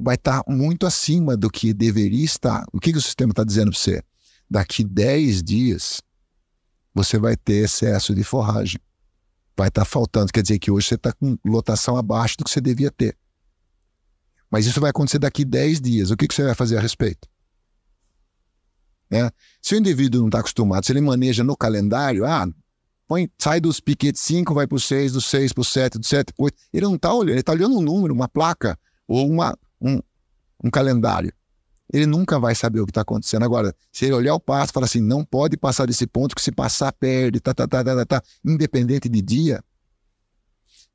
vai estar tá muito acima do que deveria estar. O que, que o sistema está dizendo para você? Daqui 10 dias você vai ter excesso de forragem. Vai estar tá faltando. Quer dizer que hoje você está com lotação abaixo do que você devia ter. Mas isso vai acontecer daqui 10 dias. O que, que você vai fazer a respeito? É. Se o indivíduo não está acostumado, se ele maneja no calendário, ah, põe, sai dos piquetes 5, vai para o 6, do 6 para o 7, do 7 para 8. Ele não está olhando, ele está olhando um número, uma placa ou uma, um, um calendário. Ele nunca vai saber o que está acontecendo. Agora, se ele olhar o passo e falar assim, não pode passar desse ponto, que se passar, perde, tá, tá, tá, tá, tá, tá, independente de dia,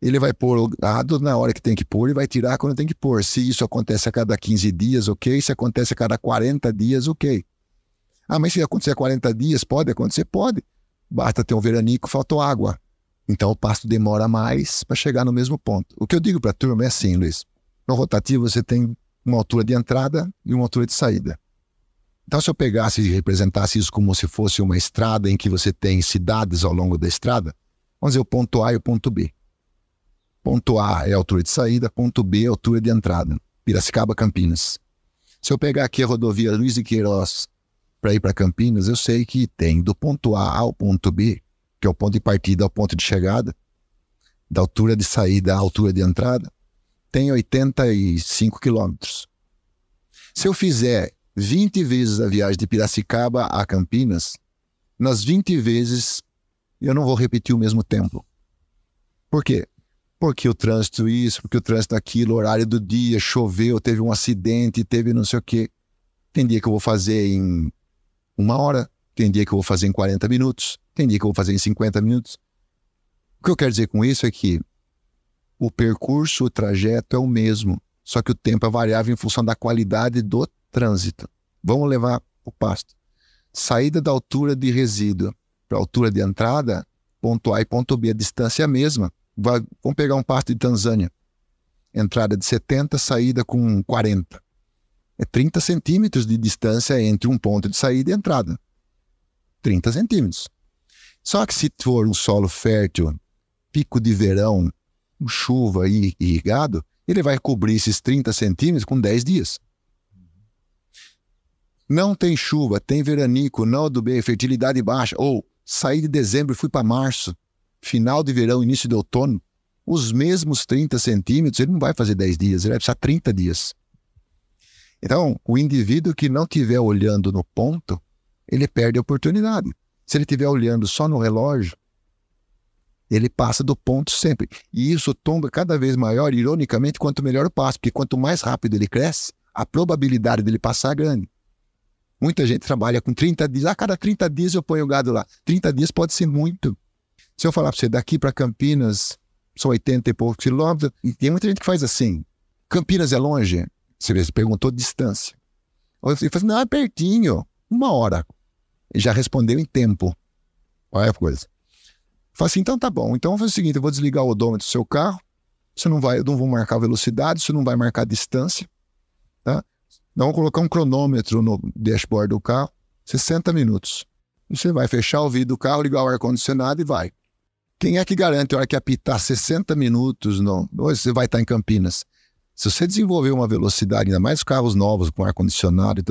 ele vai pôr o gado na hora que tem que pôr e vai tirar quando tem que pôr. Se isso acontece a cada 15 dias, ok. Se acontece a cada 40 dias, ok. Ah, mas se acontecer a 40 dias, pode acontecer? Pode. Basta ter um veranico, faltou água. Então o pasto demora mais para chegar no mesmo ponto. O que eu digo para a turma é assim, Luiz. No rotativo você tem uma altura de entrada e uma altura de saída. Então, se eu pegasse e representasse isso como se fosse uma estrada em que você tem cidades ao longo da estrada, vamos dizer o ponto A e o ponto B. Ponto A é a altura de saída, ponto B é a altura de entrada. Piracicaba, Campinas. Se eu pegar aqui a rodovia Luiz de Queiroz para ir para Campinas, eu sei que tem do ponto A ao ponto B, que é o ponto de partida ao ponto de chegada, da altura de saída à altura de entrada, tem 85 quilômetros. Se eu fizer 20 vezes a viagem de Piracicaba a Campinas, nas 20 vezes eu não vou repetir o mesmo tempo. Por quê? porque o trânsito isso, porque o trânsito aquilo, horário do dia, choveu, teve um acidente, teve não sei o quê. Tem dia que eu vou fazer em uma hora, tem dia que eu vou fazer em 40 minutos, tem dia que eu vou fazer em 50 minutos. O que eu quero dizer com isso é que o percurso, o trajeto é o mesmo, só que o tempo é variável em função da qualidade do trânsito. Vamos levar o pasto. Saída da altura de resíduo para a altura de entrada, ponto A e ponto B, a distância é a mesma. Vai, vamos pegar um pasto de Tanzânia. Entrada de 70, saída com 40. É 30 centímetros de distância entre um ponto de saída e entrada. 30 centímetros. Só que se for um solo fértil, pico de verão, chuva e irrigado, ele vai cobrir esses 30 centímetros com 10 dias. Não tem chuva, tem veranico, não adubei, fertilidade baixa, ou saí de dezembro e fui para março, final de verão, início de outono, os mesmos 30 centímetros, ele não vai fazer 10 dias, ele vai precisar 30 dias. Então, o indivíduo que não estiver olhando no ponto, ele perde a oportunidade. Se ele estiver olhando só no relógio, ele passa do ponto sempre. E isso tomba cada vez maior, ironicamente, quanto melhor o passo, porque quanto mais rápido ele cresce, a probabilidade dele passar é grande. Muita gente trabalha com 30 dias. A cada 30 dias eu ponho o gado lá. 30 dias pode ser muito. Se eu falar para você, daqui para Campinas, são 80 e poucos quilômetros, e tem muita gente que faz assim. Campinas é longe? Você perguntou distância. Eu falei, não, é pertinho, uma hora. E já respondeu em tempo. Olha a coisa. Falei assim, então tá bom. Então fazer o seguinte, eu vou desligar o odômetro do seu carro. Você não vai, eu não vou marcar velocidade, você não vai marcar distância. Tá? Então, vou colocar um cronômetro no dashboard do carro, 60 minutos. Você vai fechar o vidro do carro, ligar o ar-condicionado e vai. Quem é que garante a hora que apitar 60 minutos, no, hoje você vai estar em Campinas? Se você desenvolver uma velocidade, ainda mais carros novos com ar-condicionado,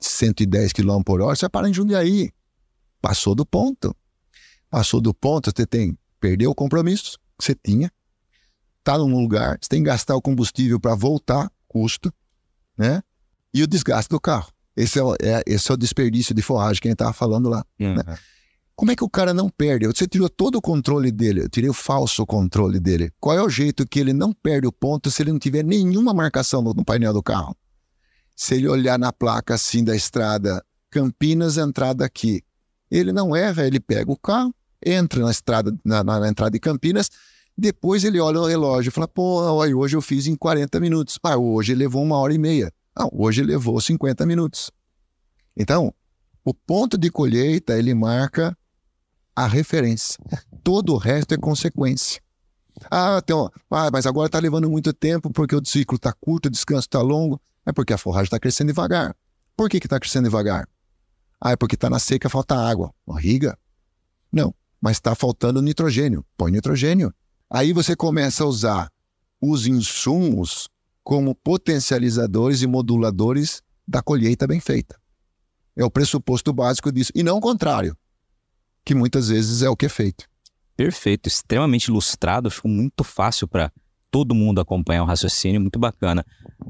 110 km por hora, você para em Jundiaí. Passou do ponto. Passou do ponto, você tem perdeu o compromisso que você tinha, está num lugar, você tem que gastar o combustível para voltar, custo, né? E o desgaste do carro. Esse é, o, é esse é o desperdício de forragem que a gente estava falando lá. Uhum. Né? Como é que o cara não perde? Você tirou todo o controle dele, eu tirei o falso controle dele. Qual é o jeito que ele não perde o ponto se ele não tiver nenhuma marcação no, no painel do carro? Se ele olhar na placa assim da estrada, Campinas, entrada aqui, ele não erra, ele pega o carro, entra na estrada, na, na, na entrada de Campinas, depois ele olha o relógio e fala, pô, hoje eu fiz em 40 minutos. Ah, hoje levou uma hora e meia. Ah, hoje levou 50 minutos. Então, o ponto de colheita, ele marca a referência. Todo o resto é consequência. Ah, então, ah mas agora está levando muito tempo porque o ciclo está curto, o descanso está longo. É porque a forragem está crescendo devagar. Por que está crescendo devagar? Ah, é porque está na seca, falta água. Riga? Não, mas está faltando nitrogênio. Põe nitrogênio. Aí você começa a usar os insumos como potencializadores e moduladores da colheita bem feita. É o pressuposto básico disso. E não o contrário que muitas vezes é o que é feito. Perfeito, extremamente ilustrado, ficou muito fácil para todo mundo acompanhar o raciocínio, muito bacana.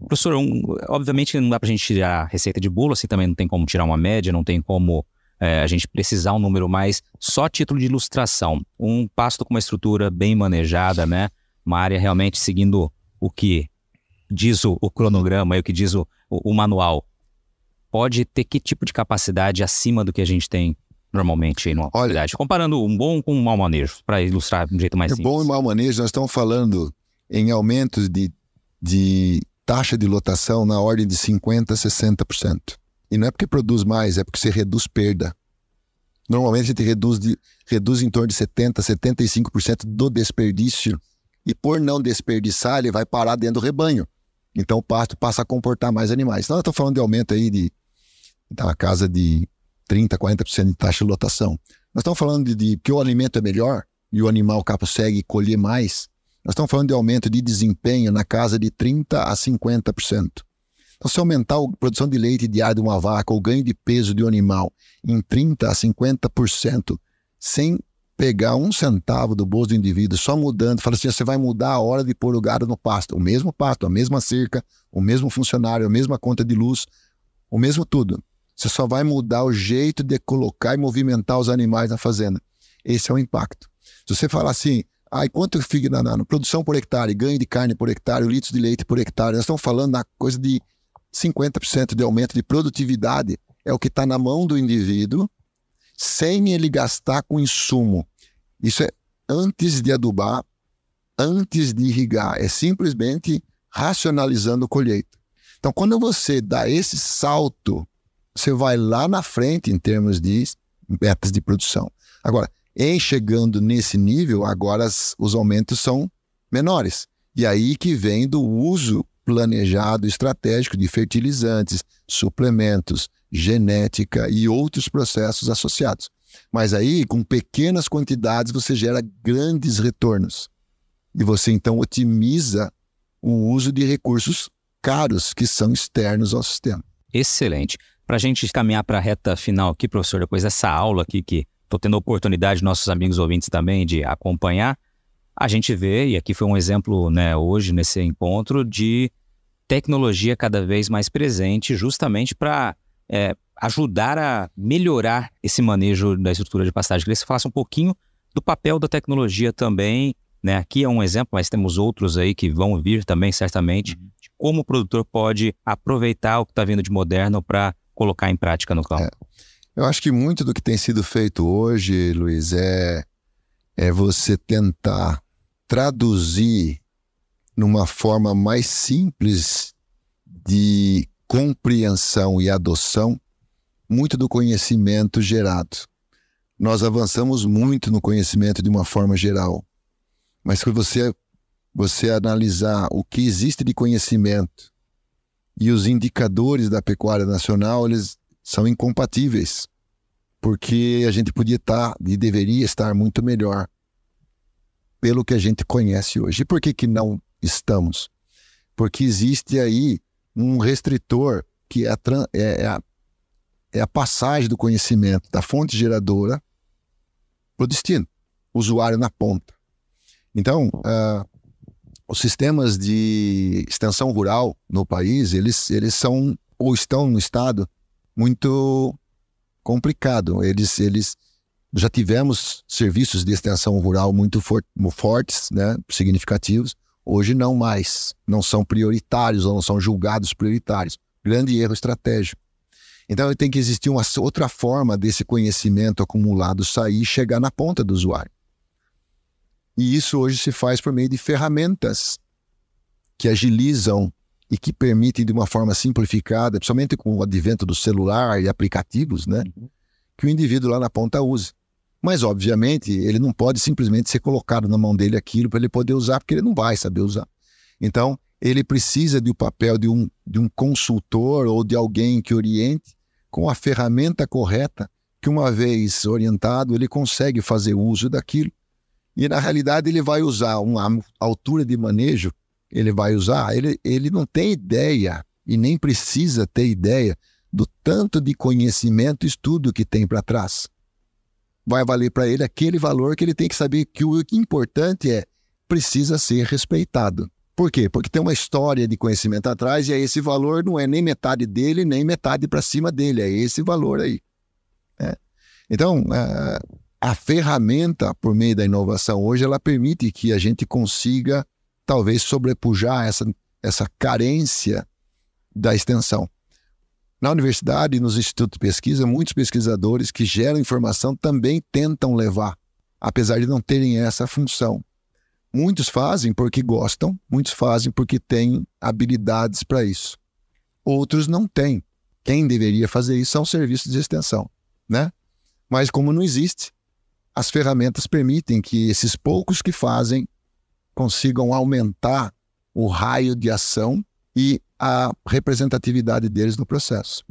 Professor, um, obviamente não dá para a gente tirar receita de bolo, assim também não tem como tirar uma média, não tem como é, a gente precisar um número mais, só título de ilustração. Um pasto com uma estrutura bem manejada, né? Uma área realmente seguindo o que diz o, o cronograma e o que diz o, o, o manual. Pode ter que tipo de capacidade acima do que a gente tem normalmente numa Olha, comparando um bom com um mau manejo, para ilustrar de um jeito mais simples. Bom e mau manejo, nós estamos falando em aumentos de, de taxa de lotação na ordem de 50% a 60%. E não é porque produz mais, é porque você reduz perda. Normalmente a gente reduz, de, reduz em torno de 70%, 75% do desperdício. E por não desperdiçar, ele vai parar dentro do rebanho. Então o pasto passa a comportar mais animais. Então eu estou falando de aumento aí de, da casa de 30%, 40% de taxa de lotação. Nós estamos falando de, de que o alimento é melhor e o animal consegue colher mais. Nós estamos falando de aumento de desempenho na casa de 30% a 50%. Então, se aumentar a produção de leite diário de uma vaca, ou ganho de peso de um animal em 30% a 50%, sem pegar um centavo do bolso do indivíduo, só mudando, fala assim: você vai mudar a hora de pôr o gado no pasto. O mesmo pasto, a mesma cerca, o mesmo funcionário, a mesma conta de luz, o mesmo tudo. Você só vai mudar o jeito de colocar e movimentar os animais na fazenda. Esse é o impacto. Se você falar assim, ah, quanto fica na, na, na, produção por hectare, ganho de carne por hectare, litros de leite por hectare, nós estamos falando na coisa de 50% de aumento de produtividade. É o que está na mão do indivíduo, sem ele gastar com insumo. Isso é antes de adubar, antes de irrigar. É simplesmente racionalizando colheita. Então, quando você dá esse salto você vai lá na frente em termos de metas de produção. Agora, em chegando nesse nível, agora as, os aumentos são menores. E aí que vem do uso planejado estratégico de fertilizantes, suplementos, genética e outros processos associados. Mas aí, com pequenas quantidades, você gera grandes retornos. E você então otimiza o uso de recursos caros que são externos ao sistema. Excelente. Para a gente caminhar para a reta final aqui, professor, depois dessa aula aqui que estou tendo a oportunidade, nossos amigos ouvintes também, de acompanhar, a gente vê, e aqui foi um exemplo né, hoje nesse encontro, de tecnologia cada vez mais presente, justamente para é, ajudar a melhorar esse manejo da estrutura de pastagem. Queria que você falasse um pouquinho do papel da tecnologia também. Né? Aqui é um exemplo, mas temos outros aí que vão vir também, certamente, uhum. de como o produtor pode aproveitar o que está vindo de moderno para colocar em prática no campo. É. Eu acho que muito do que tem sido feito hoje, Luiz, é, é você tentar traduzir numa forma mais simples de compreensão e adoção muito do conhecimento gerado. Nós avançamos muito no conhecimento de uma forma geral, mas se você você analisar o que existe de conhecimento e os indicadores da pecuária nacional, eles são incompatíveis, porque a gente podia estar e deveria estar muito melhor pelo que a gente conhece hoje. E por que, que não estamos? Porque existe aí um restritor que é a, é, é a, é a passagem do conhecimento da fonte geradora para o destino, usuário na ponta. Então, uh, os sistemas de extensão rural no país, eles, eles são ou estão no estado muito complicado. Eles, eles já tivemos serviços de extensão rural muito for, fortes, né, significativos. Hoje não mais, não são prioritários ou não são julgados prioritários. Grande erro estratégico. Então tem que existir uma outra forma desse conhecimento acumulado sair e chegar na ponta do usuário. E isso hoje se faz por meio de ferramentas que agilizam e que permitem de uma forma simplificada, principalmente com o advento do celular e aplicativos, né, uhum. que o indivíduo lá na ponta use. Mas, obviamente, ele não pode simplesmente ser colocado na mão dele aquilo para ele poder usar, porque ele não vai saber usar. Então, ele precisa do papel de um, de um consultor ou de alguém que oriente com a ferramenta correta, que uma vez orientado, ele consegue fazer uso daquilo. E, na realidade, ele vai usar uma altura de manejo, ele vai usar, ele, ele não tem ideia e nem precisa ter ideia do tanto de conhecimento e estudo que tem para trás vai valer para ele aquele valor que ele tem que saber que o importante é precisa ser respeitado. Por quê? Porque tem uma história de conhecimento atrás e é esse valor não é nem metade dele, nem metade para cima dele, é esse valor aí. É. Então, a, a ferramenta, por meio da inovação hoje, ela permite que a gente consiga, talvez, sobrepujar essa, essa carência da extensão. Na universidade e nos institutos de pesquisa, muitos pesquisadores que geram informação também tentam levar, apesar de não terem essa função. Muitos fazem porque gostam, muitos fazem porque têm habilidades para isso. Outros não têm. Quem deveria fazer isso são serviços de extensão, né? Mas como não existe, as ferramentas permitem que esses poucos que fazem consigam aumentar o raio de ação e a representatividade deles no processo.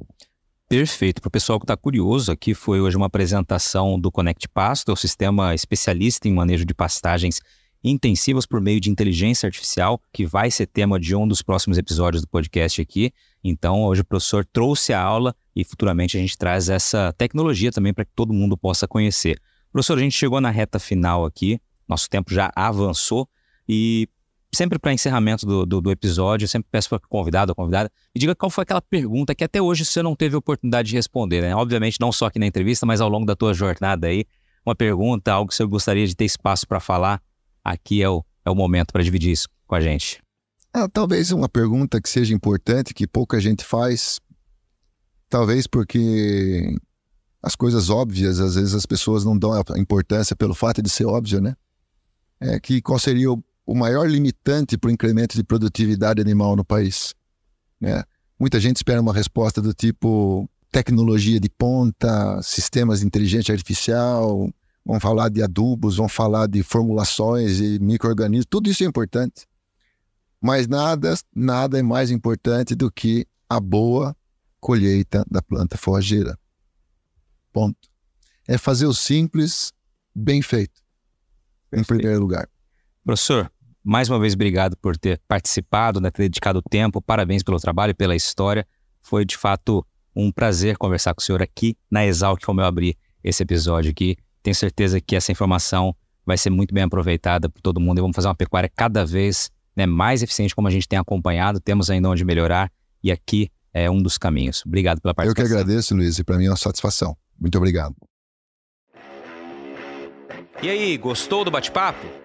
Perfeito. Para o pessoal que está curioso, aqui foi hoje uma apresentação do Connect Pasto, o sistema especialista em manejo de pastagens intensivas por meio de inteligência artificial, que vai ser tema de um dos próximos episódios do podcast aqui. Então, hoje o professor trouxe a aula e futuramente a gente traz essa tecnologia também para que todo mundo possa conhecer. Professor, a gente chegou na reta final aqui, nosso tempo já avançou e sempre para encerramento do, do, do, episódio, eu sempre peço para o convidado ou convidada, me diga qual foi aquela pergunta que até hoje você não teve oportunidade de responder, né? Obviamente, não só aqui na entrevista, mas ao longo da tua jornada aí. Uma pergunta, algo que você gostaria de ter espaço para falar, aqui é o, é o momento para dividir isso com a gente. Ah, talvez uma pergunta que seja importante, que pouca gente faz, talvez porque as coisas óbvias, às vezes as pessoas não dão a importância pelo fato de ser óbvio, né? É que qual seria o o maior limitante para o incremento de produtividade animal no país. Né? Muita gente espera uma resposta do tipo tecnologia de ponta, sistemas de inteligência artificial, vão falar de adubos, vão falar de formulações e micro-organismos, tudo isso é importante. Mas nada, nada é mais importante do que a boa colheita da planta forrageira. Ponto. é fazer o simples bem feito, em primeiro lugar. Professor, mais uma vez obrigado por ter participado, né, ter dedicado tempo. Parabéns pelo trabalho e pela história. Foi de fato um prazer conversar com o senhor aqui na Exalc, como eu abri esse episódio aqui. Tenho certeza que essa informação vai ser muito bem aproveitada por todo mundo e vamos fazer uma pecuária cada vez né, mais eficiente, como a gente tem acompanhado. Temos ainda onde melhorar e aqui é um dos caminhos. Obrigado pela participação. Eu que agradeço, Luiz, e para mim é uma satisfação. Muito obrigado. E aí, gostou do bate-papo?